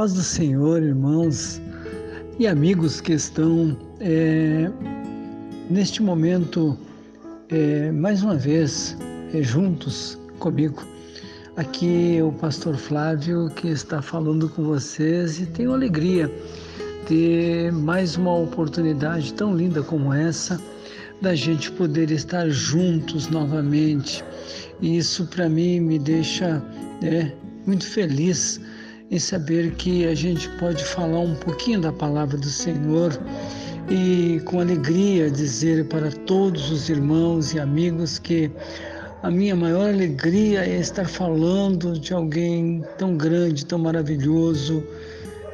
paz do Senhor, irmãos e amigos que estão é, neste momento, é, mais uma vez, é, juntos comigo. Aqui é o pastor Flávio que está falando com vocês e tenho alegria de mais uma oportunidade tão linda como essa da gente poder estar juntos novamente. E isso para mim me deixa né, muito feliz em saber que a gente pode falar um pouquinho da palavra do Senhor e com alegria dizer para todos os irmãos e amigos que a minha maior alegria é estar falando de alguém tão grande, tão maravilhoso,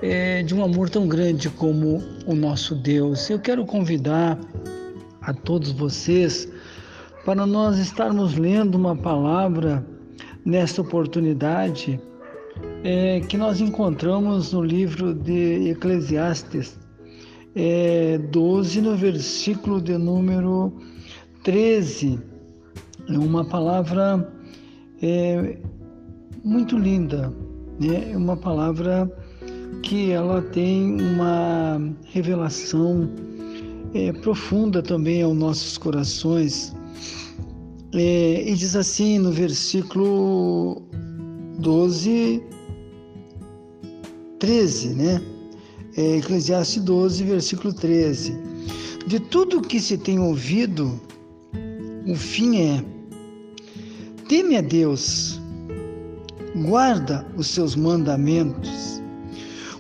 é, de um amor tão grande como o nosso Deus. Eu quero convidar a todos vocês para nós estarmos lendo uma palavra nesta oportunidade é, que nós encontramos no livro de Eclesiastes é, 12, no versículo de número 13. É uma palavra é, muito linda, né? é uma palavra que ela tem uma revelação é, profunda também aos nossos corações. É, e diz assim no versículo 12, 13, né? É, Eclesiastes 12, versículo 13. De tudo que se tem ouvido, o fim é: teme a Deus, guarda os seus mandamentos,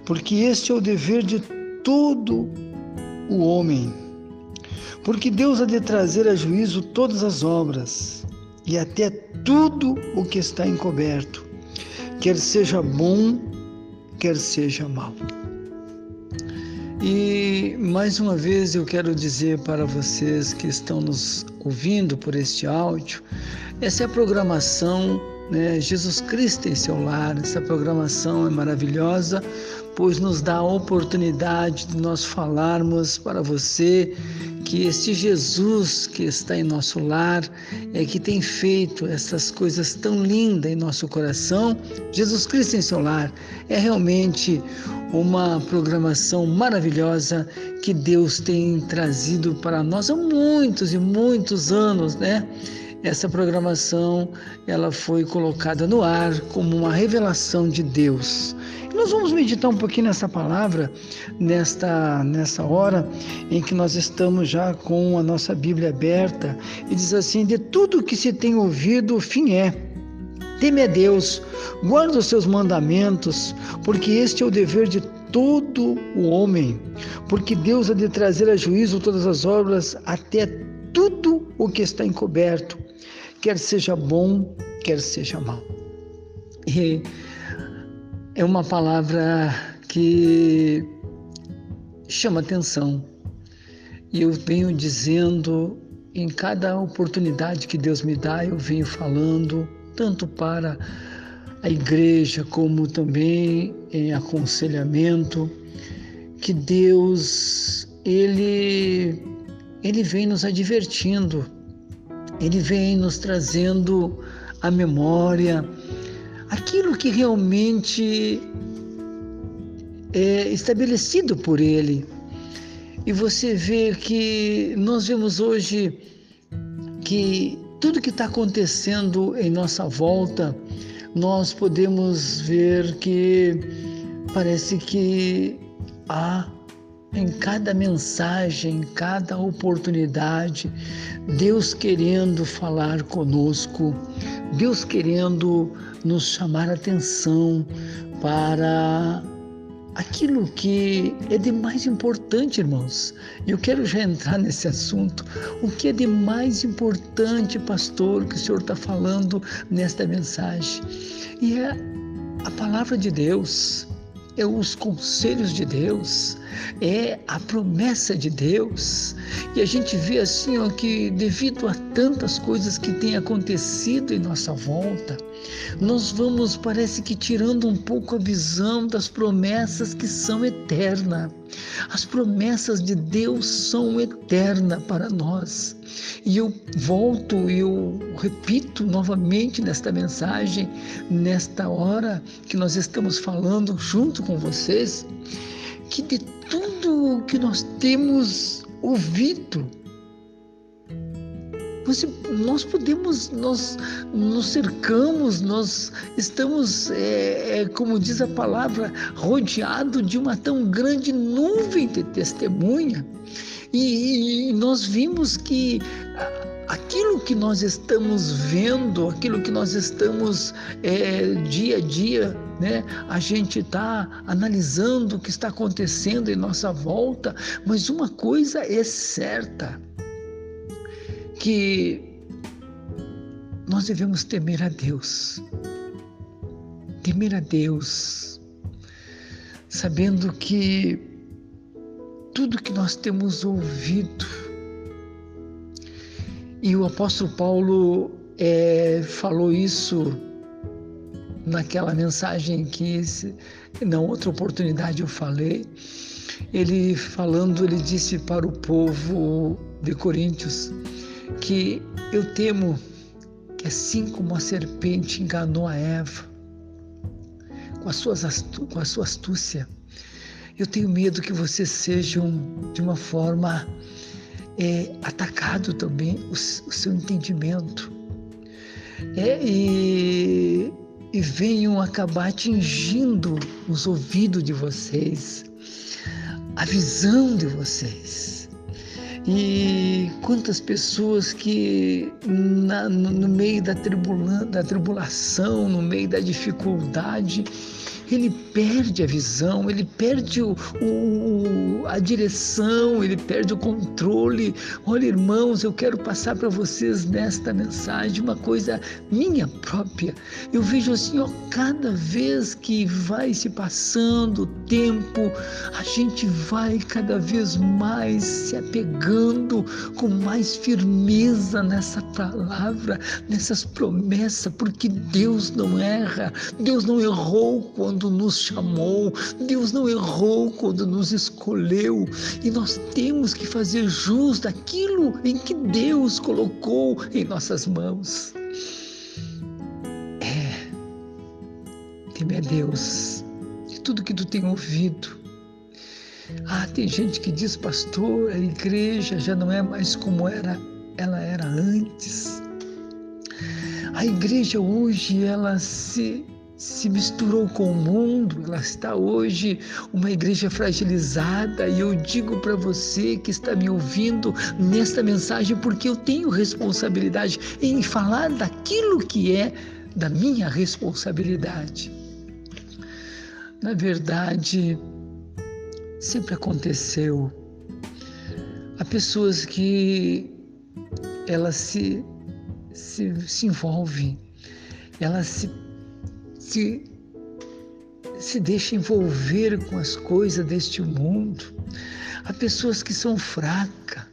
porque este é o dever de todo o homem. Porque Deus há de trazer a juízo todas as obras e até tudo o que está encoberto quer seja bom, quer seja mal. E mais uma vez eu quero dizer para vocês que estão nos ouvindo por este áudio, essa é a programação, né? Jesus Cristo em seu lar. Essa programação é maravilhosa, pois nos dá a oportunidade de nós falarmos para você que este Jesus que está em nosso lar é que tem feito essas coisas tão lindas em nosso coração. Jesus Cristo em seu lar é realmente uma programação maravilhosa que Deus tem trazido para nós há muitos e muitos anos, né? Essa programação ela foi colocada no ar como uma revelação de Deus. Nós vamos meditar um pouquinho nessa palavra, nesta, nessa hora em que nós estamos já com a nossa Bíblia aberta, e diz assim: De tudo que se tem ouvido, o fim é. Teme a Deus, guarda os seus mandamentos, porque este é o dever de todo o homem, porque Deus há de trazer a juízo todas as obras, até tudo o que está encoberto, quer seja bom, quer seja mal. E é uma palavra que chama atenção. E eu venho dizendo em cada oportunidade que Deus me dá, eu venho falando tanto para a igreja como também em aconselhamento que Deus ele ele vem nos advertindo, ele vem nos trazendo a memória aquilo que realmente é estabelecido por Ele. E você vê que nós vemos hoje que tudo que está acontecendo em nossa volta, nós podemos ver que parece que há em cada mensagem, em cada oportunidade, Deus querendo falar conosco, Deus querendo nos chamar atenção para aquilo que é de mais importante, irmãos. Eu quero já entrar nesse assunto. O que é de mais importante, pastor, que o senhor está falando nesta mensagem? E é a palavra de Deus é os conselhos de Deus, é a promessa de Deus. E a gente vê assim ó, que devido a tantas coisas que têm acontecido em nossa volta, nós vamos, parece que tirando um pouco a visão das promessas que são eternas. As promessas de Deus são eternas para nós. E eu volto, eu repito novamente nesta mensagem, nesta hora que nós estamos falando junto com vocês, que de tudo que nós temos ouvido, você, nós podemos, nós nos cercamos, nós estamos, é, é, como diz a palavra, rodeado de uma tão grande nuvem de testemunha. E, e nós vimos que aquilo que nós estamos vendo, aquilo que nós estamos é, dia a dia, né? A gente está analisando o que está acontecendo em nossa volta, mas uma coisa é certa, que nós devemos temer a Deus. Temer a Deus, sabendo que tudo que nós temos ouvido, e o apóstolo Paulo é, falou isso naquela mensagem que, na outra oportunidade eu falei, ele falando, ele disse para o povo de Coríntios que eu temo que assim como a serpente enganou a Eva com, as suas com a sua astúcia, eu tenho medo que vocês sejam de uma forma é, atacado também o, o seu entendimento é, e, e venham acabar atingindo os ouvidos de vocês, a visão de vocês. E quantas pessoas que na, no, no, meio da, tribula, da tribulação, no meio da dificuldade, ele perde a visão, ele perde o, o, a direção, ele perde o controle. Olha, irmãos, eu quero passar para vocês nesta mensagem uma coisa minha própria. Eu vejo assim, ó, cada vez que vai se passando o tempo, a gente vai cada vez mais se apegando com mais firmeza nessa palavra, nessas promessas, porque Deus não erra, Deus não errou quando quando nos chamou, Deus não errou quando nos escolheu, e nós temos que fazer jus daquilo em que Deus colocou em nossas mãos. É, teme a Deus de tudo que tu tem ouvido. Ah, tem gente que diz, pastor, a igreja já não é mais como era, ela era antes. A igreja hoje ela se se misturou com o mundo, ela está hoje uma igreja fragilizada e eu digo para você que está me ouvindo nesta mensagem porque eu tenho responsabilidade em falar daquilo que é da minha responsabilidade. Na verdade, sempre aconteceu. Há pessoas que elas se, se, se envolvem, elas se se, se deixa envolver com as coisas deste mundo. Há pessoas que são fracas.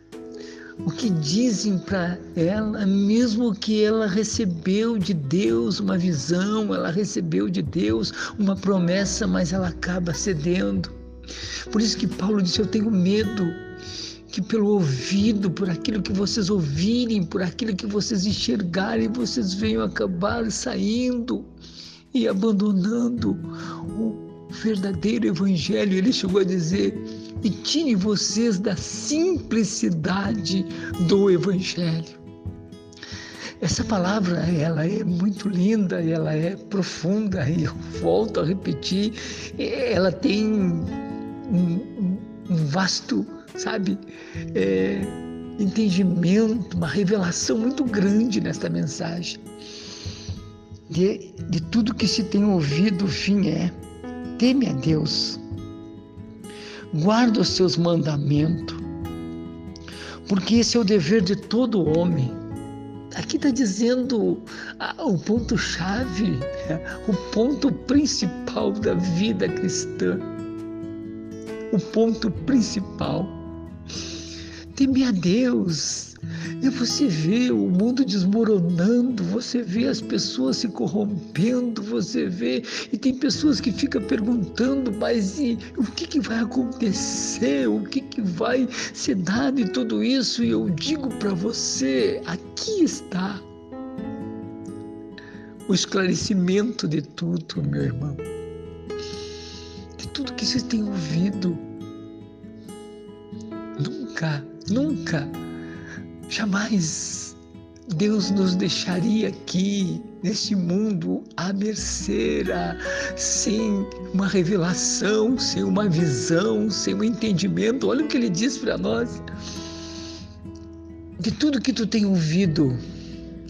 O que dizem para ela, mesmo que ela recebeu de Deus uma visão, ela recebeu de Deus uma promessa, mas ela acaba cedendo. Por isso que Paulo disse: Eu tenho medo que pelo ouvido, por aquilo que vocês ouvirem, por aquilo que vocês enxergarem, vocês venham acabar saindo e abandonando o verdadeiro evangelho. Ele chegou a dizer: e tire vocês da simplicidade do evangelho. Essa palavra, ela é muito linda, ela é profunda, e eu volto a repetir, ela tem um, um vasto, sabe, é, entendimento, uma revelação muito grande nesta mensagem de, de tudo que se tem ouvido, o fim é: teme a Deus, guarda os seus mandamentos, porque esse é o dever de todo homem. Aqui está dizendo ah, o ponto-chave, o ponto principal da vida cristã. O ponto principal. Teme a Deus, E você vê o mundo desmoronando, você vê as pessoas se corrompendo, você vê. E tem pessoas que ficam perguntando, mas e, o que, que vai acontecer? O que, que vai ser dado em tudo isso? E eu digo para você: aqui está o esclarecimento de tudo, meu irmão. De tudo que você tem ouvido. Nunca, nunca Jamais Deus nos deixaria aqui, neste mundo, à mercê, sem uma revelação, sem uma visão, sem um entendimento. Olha o que ele diz para nós. De tudo que tu tem ouvido,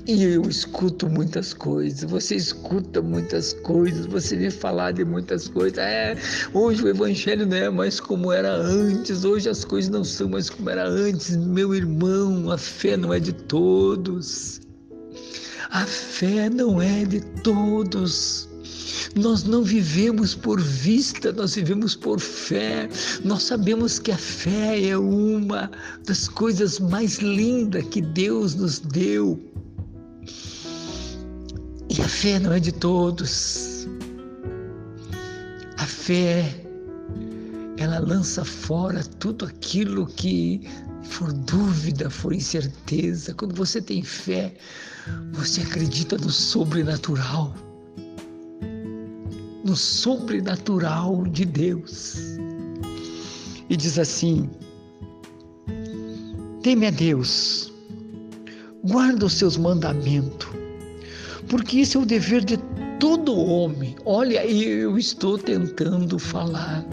e eu escuto muitas coisas, você escuta muitas coisas, você vê falar de muitas coisas. É, hoje o evangelho não é mais como era antes, hoje as coisas não são mais como era antes. Meu irmão, a fé não é de todos. A fé não é de todos. Nós não vivemos por vista, nós vivemos por fé. Nós sabemos que a fé é uma das coisas mais lindas que Deus nos deu fé não é de todos. A fé, ela lança fora tudo aquilo que for dúvida, for incerteza. Quando você tem fé, você acredita no sobrenatural. No sobrenatural de Deus. E diz assim: teme a Deus, guarda os seus mandamentos porque isso é o dever de todo homem. Olha, eu estou tentando falar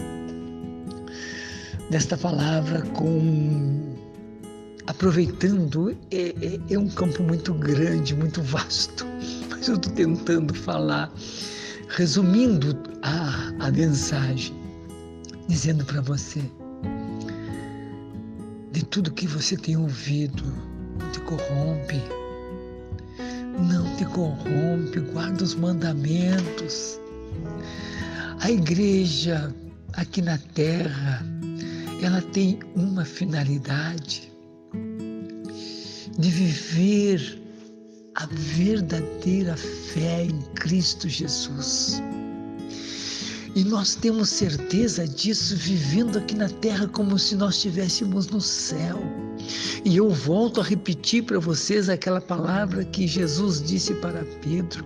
desta palavra com aproveitando é, é, é, um campo muito grande, muito vasto, mas eu estou tentando falar, resumindo a, a mensagem, dizendo para você de tudo que você tem ouvido, te corrompe não corrompe, guarda os mandamentos. A igreja aqui na terra, ela tem uma finalidade de viver a verdadeira fé em Cristo Jesus. E nós temos certeza disso vivendo aqui na terra como se nós estivéssemos no céu. E eu volto a repetir para vocês aquela palavra que Jesus disse para Pedro.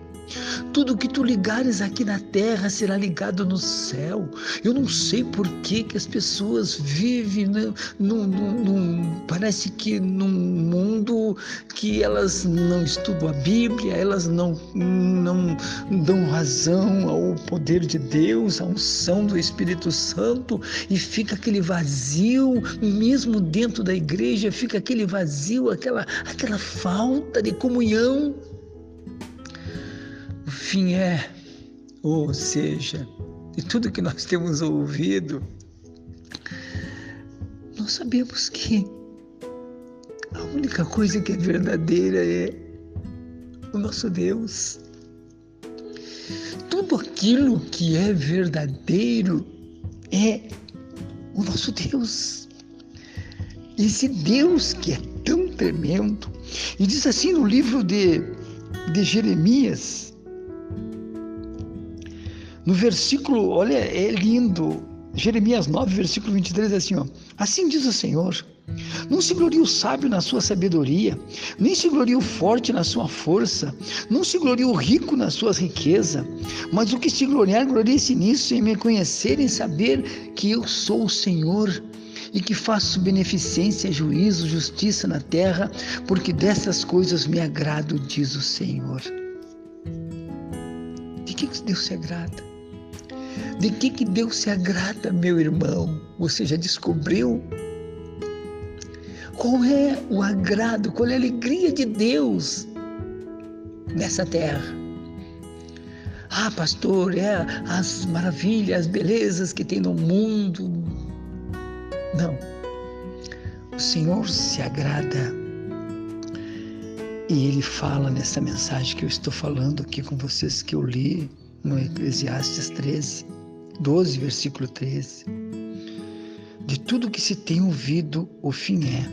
Tudo que tu ligares aqui na terra será ligado no céu. Eu não sei por que, que as pessoas vivem né, num, num, num, parece que num mundo que elas não estudam a Bíblia, elas não, não dão razão ao poder de Deus, à unção do Espírito Santo, e fica aquele vazio, mesmo dentro da igreja, fica aquele vazio, aquela, aquela falta de comunhão fim é, ou seja, de tudo que nós temos ouvido, nós sabemos que a única coisa que é verdadeira é o nosso Deus. Tudo aquilo que é verdadeiro é o nosso Deus. Esse Deus que é tão tremendo. E diz assim no livro de, de Jeremias, no versículo, olha, é lindo. Jeremias 9, versículo 23 é assim, ó. Assim diz o Senhor: Não se glorie o sábio na sua sabedoria, nem se glorie o forte na sua força, não se glorie o rico na sua riqueza, mas o que se gloriar, glorie-se nisso, em me conhecer, em saber que eu sou o Senhor e que faço beneficência, juízo, justiça na terra, porque dessas coisas me agrado, diz o Senhor. De que Deus se agrada? De que, que Deus se agrada, meu irmão? Você já descobriu? Qual é o agrado, qual é a alegria de Deus nessa terra? Ah, pastor, é as maravilhas, as belezas que tem no mundo. Não. O Senhor se agrada e Ele fala nessa mensagem que eu estou falando aqui com vocês, que eu li no Eclesiastes 13, 12, versículo 13. De tudo que se tem ouvido, o fim é.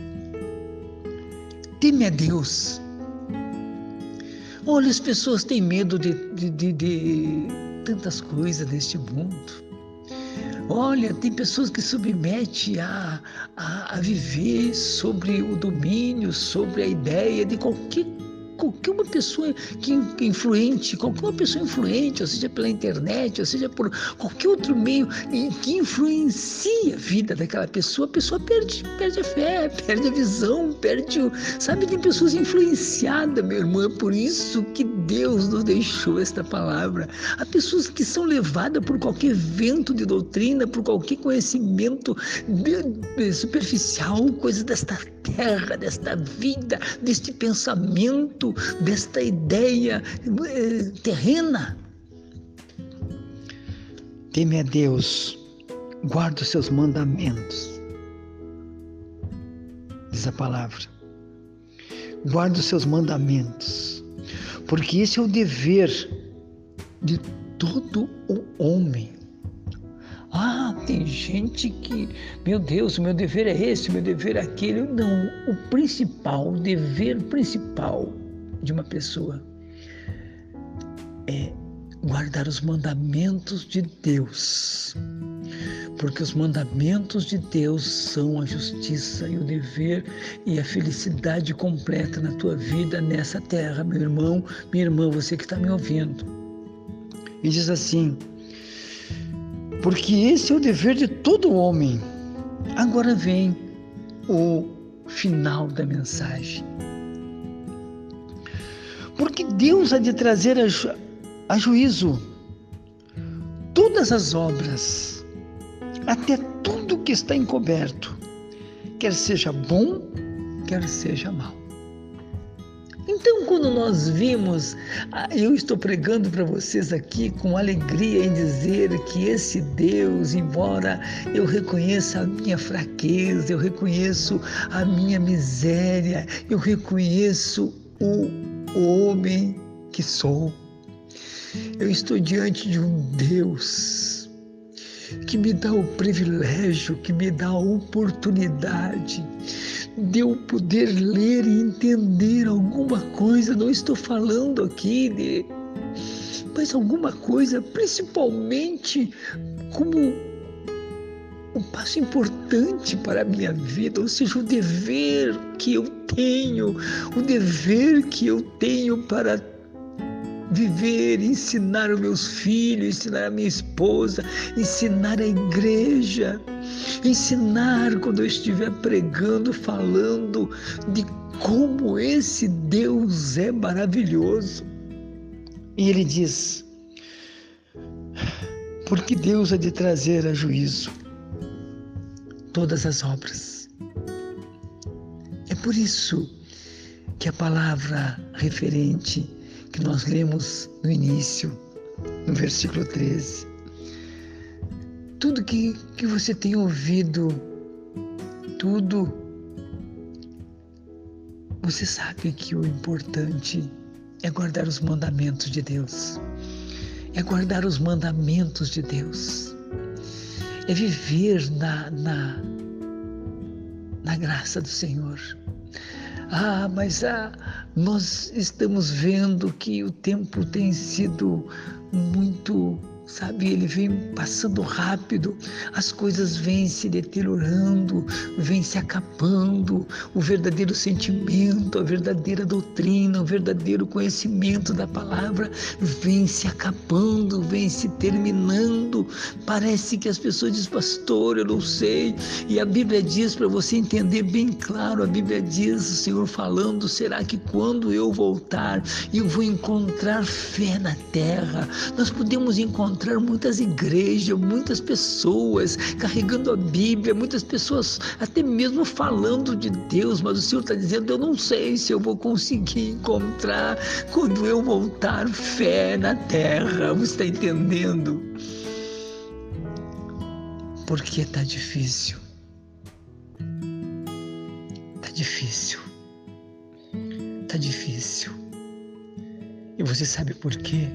Teme a Deus. Olha, as pessoas têm medo de, de, de, de tantas coisas neste mundo. Olha, tem pessoas que submetem a, a, a, viver sobre o domínio, sobre a ideia de qualquer qualquer uma pessoa que, influente, qualquer uma pessoa influente, ou seja pela internet, ou seja por qualquer outro meio que influencia a vida daquela pessoa, a pessoa perde, perde a fé, perde a visão, perde o. Sabe, tem pessoas influenciadas, meu irmão, é por isso que Deus nos deixou esta palavra. Há pessoas que são levadas por qualquer vento de doutrina, por qualquer conhecimento superficial, coisa desta terra, desta vida, deste pensamento, desta ideia eh, terrena. Teme a Deus, guarda os seus mandamentos. Diz a palavra. Guarda os seus mandamentos, porque esse é o dever de todo o homem ah, tem gente que, meu Deus, meu dever é esse, meu dever é aquele. Não, o principal, o dever principal de uma pessoa é guardar os mandamentos de Deus. Porque os mandamentos de Deus são a justiça e o dever e a felicidade completa na tua vida nessa terra, meu irmão, minha irmã, você que está me ouvindo. E diz assim: porque esse é o dever de todo homem. Agora vem o final da mensagem. Porque Deus há de trazer a, ju a juízo todas as obras, até tudo que está encoberto, quer seja bom, quer seja mal. Então, quando nós vimos, ah, eu estou pregando para vocês aqui com alegria em dizer que esse Deus, embora eu reconheça a minha fraqueza, eu reconheço a minha miséria, eu reconheço o homem que sou, eu estou diante de um Deus que me dá o privilégio, que me dá a oportunidade de eu poder ler e entender alguma coisa. Não estou falando aqui de. Mas alguma coisa, principalmente como um passo importante para a minha vida, ou seja, o dever que eu tenho, o dever que eu tenho para viver, ensinar os meus filhos, ensinar a minha esposa, ensinar a igreja, ensinar quando eu estiver pregando, falando de como esse Deus é maravilhoso. E ele diz: porque Deus há de trazer a juízo todas as obras. É por isso que a palavra referente que nós lemos no início, no versículo 13. Tudo que, que você tem ouvido, tudo, você sabe que o importante é guardar os mandamentos de Deus. É guardar os mandamentos de Deus. É viver na, na, na graça do Senhor. Ah, mas ah, nós estamos vendo que o tempo tem sido muito sabe? Ele vem passando rápido, as coisas vêm se deteriorando, vêm se acabando, o verdadeiro sentimento, a verdadeira doutrina, o verdadeiro conhecimento da palavra vem se acabando, vem se terminando. Parece que as pessoas dizem, pastor, eu não sei. E a Bíblia diz, para você entender bem claro, a Bíblia diz, o Senhor falando, será que quando eu voltar, eu vou encontrar fé na terra? Nós podemos encontrar encontrar muitas igrejas, muitas pessoas carregando a Bíblia, muitas pessoas até mesmo falando de Deus, mas o Senhor está dizendo: Eu não sei se eu vou conseguir encontrar quando eu voltar fé na terra. Você está entendendo? Porque está difícil. Está difícil. Está difícil. E você sabe por quê?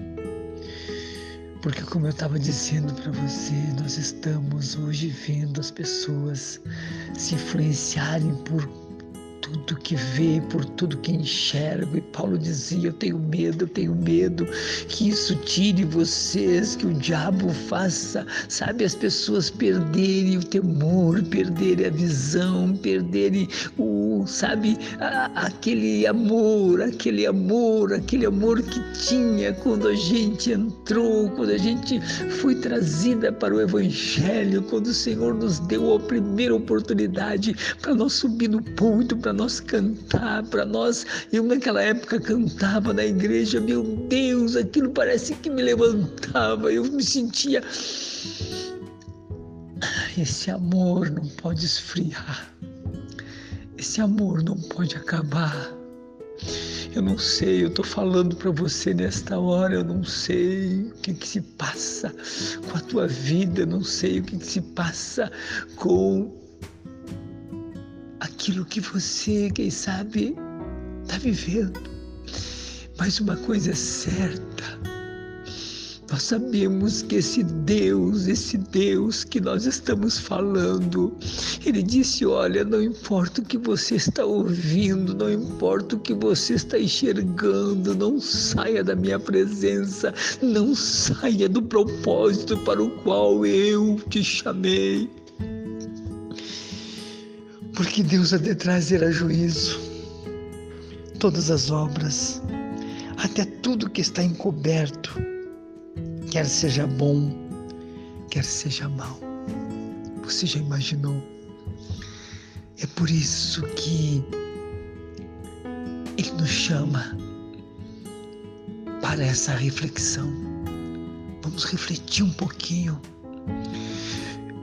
Porque, como eu estava dizendo para você, nós estamos hoje vendo as pessoas se influenciarem por tudo que vê, por tudo que enxerga. E Paulo dizia: Eu tenho medo, eu tenho medo que isso tire vocês, que o diabo faça, sabe, as pessoas perderem o temor, perderem a visão, perderem o, sabe, a, aquele amor, aquele amor, aquele amor que tinha quando a gente entrou, quando a gente foi trazida para o Evangelho, quando o Senhor nos deu a primeira oportunidade para nós subir no ponto, para nós cantar, para nós. Eu naquela época cantava na igreja, meu Deus, aquilo parece que me levantava, eu me sentia. Esse amor não pode esfriar, esse amor não pode acabar. Eu não sei, eu estou falando para você nesta hora, eu não sei o que, que se passa com a tua vida, eu não sei o que, que se passa com aquilo que você, quem sabe, está vivendo. Mas uma coisa é certa, nós sabemos que esse Deus, esse Deus que nós estamos falando, ele disse: Olha, não importa o que você está ouvindo, não importa o que você está enxergando, não saia da minha presença, não saia do propósito para o qual eu te chamei. Porque Deus há de trazer a juízo todas as obras, até tudo que está encoberto quer seja bom, quer seja mal. Você já imaginou? É por isso que Ele nos chama para essa reflexão. Vamos refletir um pouquinho.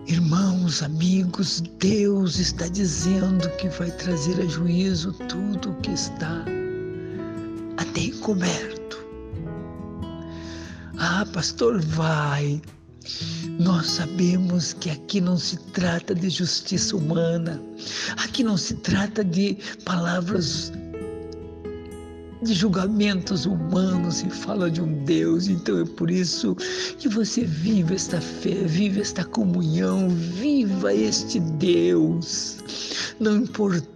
Irmãos, amigos, Deus está dizendo que vai trazer a juízo tudo o que está até encoberto ah, pastor, vai. Nós sabemos que aqui não se trata de justiça humana, aqui não se trata de palavras de julgamentos humanos e fala de um Deus. Então é por isso que você vive esta fé, vive esta comunhão, viva este Deus. Não importa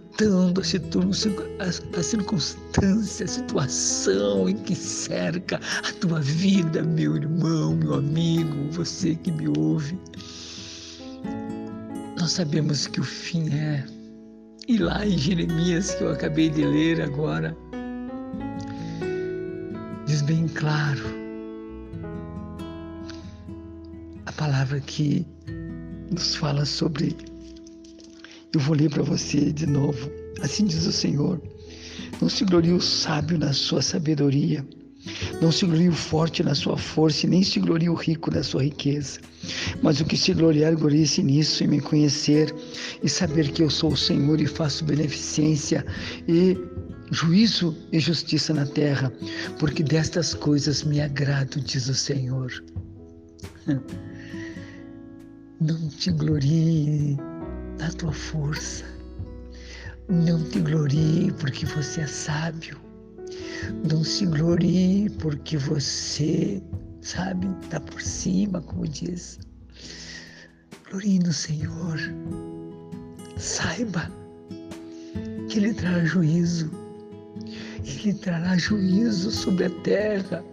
a, circunstância, a situação em que cerca a tua vida, meu irmão, meu amigo, você que me ouve. Nós sabemos que o fim é. E lá em Jeremias, que eu acabei de ler agora, bem claro a palavra que nos fala sobre eu vou ler para você de novo. Assim diz o Senhor: Não se glorie o sábio na sua sabedoria, não se glorie o forte na sua força, e nem se glorie o rico na sua riqueza. Mas o que se gloriar, glorie-se nisso, em me conhecer e saber que eu sou o Senhor e faço beneficência e juízo e justiça na terra, porque destas coisas me agrado, diz o Senhor. Não te glorie na tua força. Não te glorie porque você é sábio. Não se glorie porque você, sabe, está por cima, como diz. Glorie no Senhor. Saiba que Ele trará juízo. Ele trará juízo sobre a terra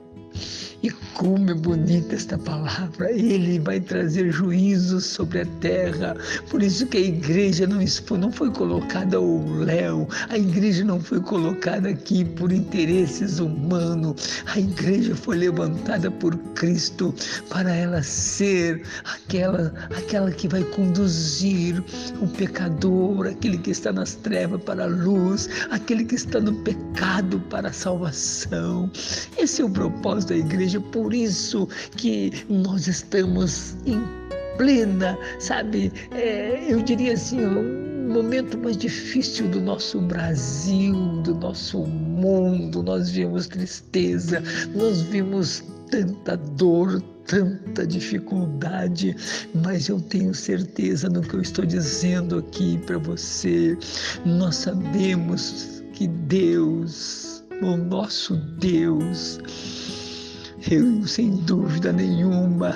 e como é bonita esta palavra! Ele vai trazer juízo sobre a terra. Por isso que a igreja não, não foi colocada ao léu, a igreja não foi colocada aqui por interesses humanos. A igreja foi levantada por Cristo para ela ser aquela, aquela que vai conduzir o pecador, aquele que está nas trevas para a luz, aquele que está no pecado para a salvação. Esse é o propósito da igreja igreja, por isso que nós estamos em plena, sabe, é, eu diria assim, um momento mais difícil do nosso Brasil, do nosso mundo. Nós vimos tristeza, nós vimos tanta dor, tanta dificuldade, mas eu tenho certeza no que eu estou dizendo aqui para você. Nós sabemos que Deus, o nosso Deus, eu, sem dúvida nenhuma,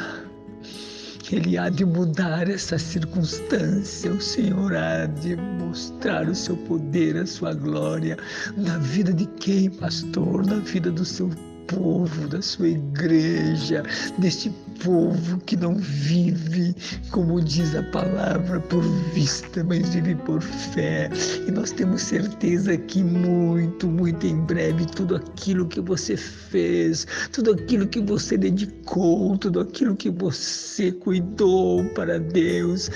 Ele há de mudar essa circunstância, o Senhor há de mostrar o seu poder, a sua glória na vida de quem, pastor? Na vida do seu povo, da sua igreja, deste povo que não vive, como diz a palavra, por vista, mas vive por fé. E nós temos certeza que muito, muito em breve, tudo aquilo que você fez, tudo aquilo que você dedicou, tudo aquilo que você cuidou para Deus,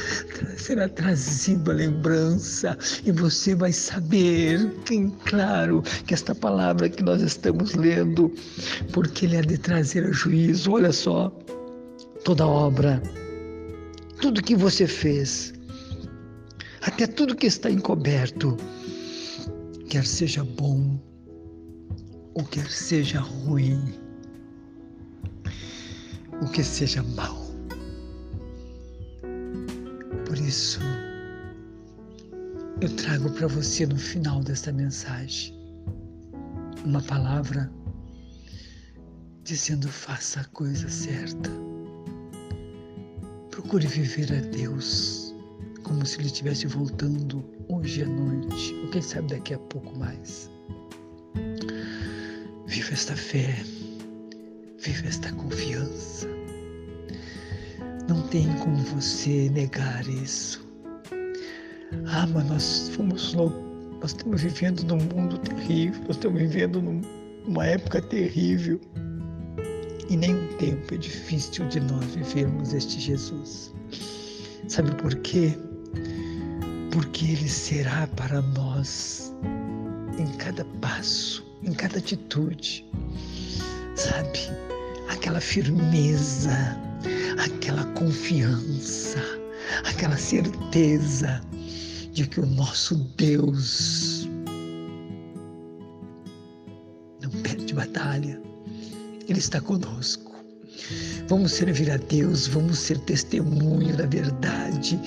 será trazido à lembrança. E você vai saber, bem claro, que esta palavra que nós estamos lendo, porque Ele é de trazer a juízo, olha só toda obra, tudo que você fez, até tudo que está encoberto, quer seja bom ou quer seja ruim, o que seja mal. Por isso, eu trago para você no final desta mensagem uma palavra dizendo: faça a coisa certa. Procure viver a Deus como se Ele estivesse voltando hoje à noite, ou quem sabe daqui a pouco mais. Viva esta fé, viva esta confiança. Não tem como você negar isso. Ah, mas nós fomos nós estamos vivendo num mundo terrível, nós estamos vivendo numa época terrível. E nenhum tempo é difícil de nós vivermos este Jesus. Sabe por quê? Porque Ele será para nós em cada passo, em cada atitude, sabe? Aquela firmeza, aquela confiança, aquela certeza de que o nosso Deus não perde batalha ele está conosco. Vamos servir a Deus, vamos ser testemunho da verdade.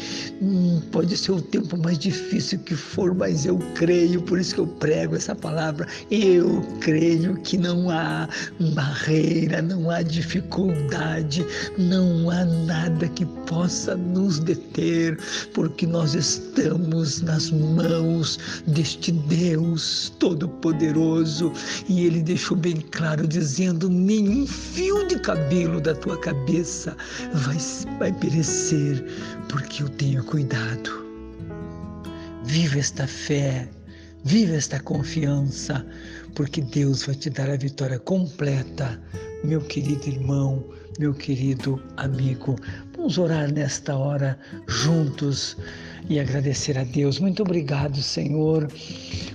Hum, pode ser o tempo mais difícil que for, mas eu creio, por isso que eu prego essa palavra. Eu creio que não há barreira, não há dificuldade, não há nada que possa nos deter, porque nós estamos nas mãos deste Deus Todo-Poderoso e Ele deixou bem claro, dizendo: nenhum fio de cabelo da tua tua cabeça vai, vai perecer, porque eu tenho cuidado. Viva esta fé, viva esta confiança, porque Deus vai te dar a vitória completa, meu querido irmão, meu querido amigo. Vamos orar nesta hora juntos e agradecer a Deus. Muito obrigado, Senhor,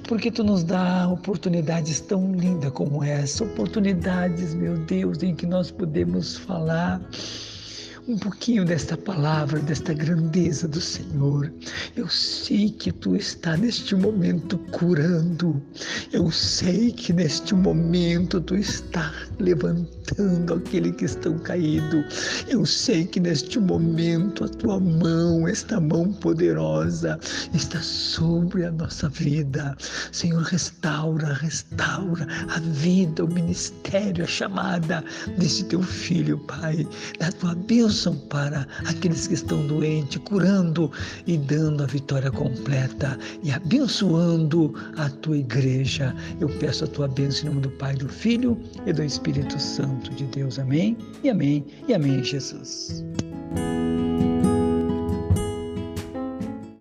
porque tu nos dá oportunidades tão lindas como essa, oportunidades, meu Deus, em que nós podemos falar um pouquinho desta palavra, desta grandeza do Senhor. Eu sei que tu está neste momento curando. Eu sei que neste momento tu está levantando aquele que estão caído. Eu sei que neste momento a tua mão, esta mão poderosa, está sobre a nossa vida. Senhor, restaura, restaura a vida, o ministério, a chamada desse teu filho, Pai. Da tua bênção bênção para aqueles que estão doentes, curando e dando a vitória completa e abençoando a tua igreja. Eu peço a tua bênção em nome do Pai, do Filho e do Espírito Santo de Deus. Amém e amém e amém, Jesus.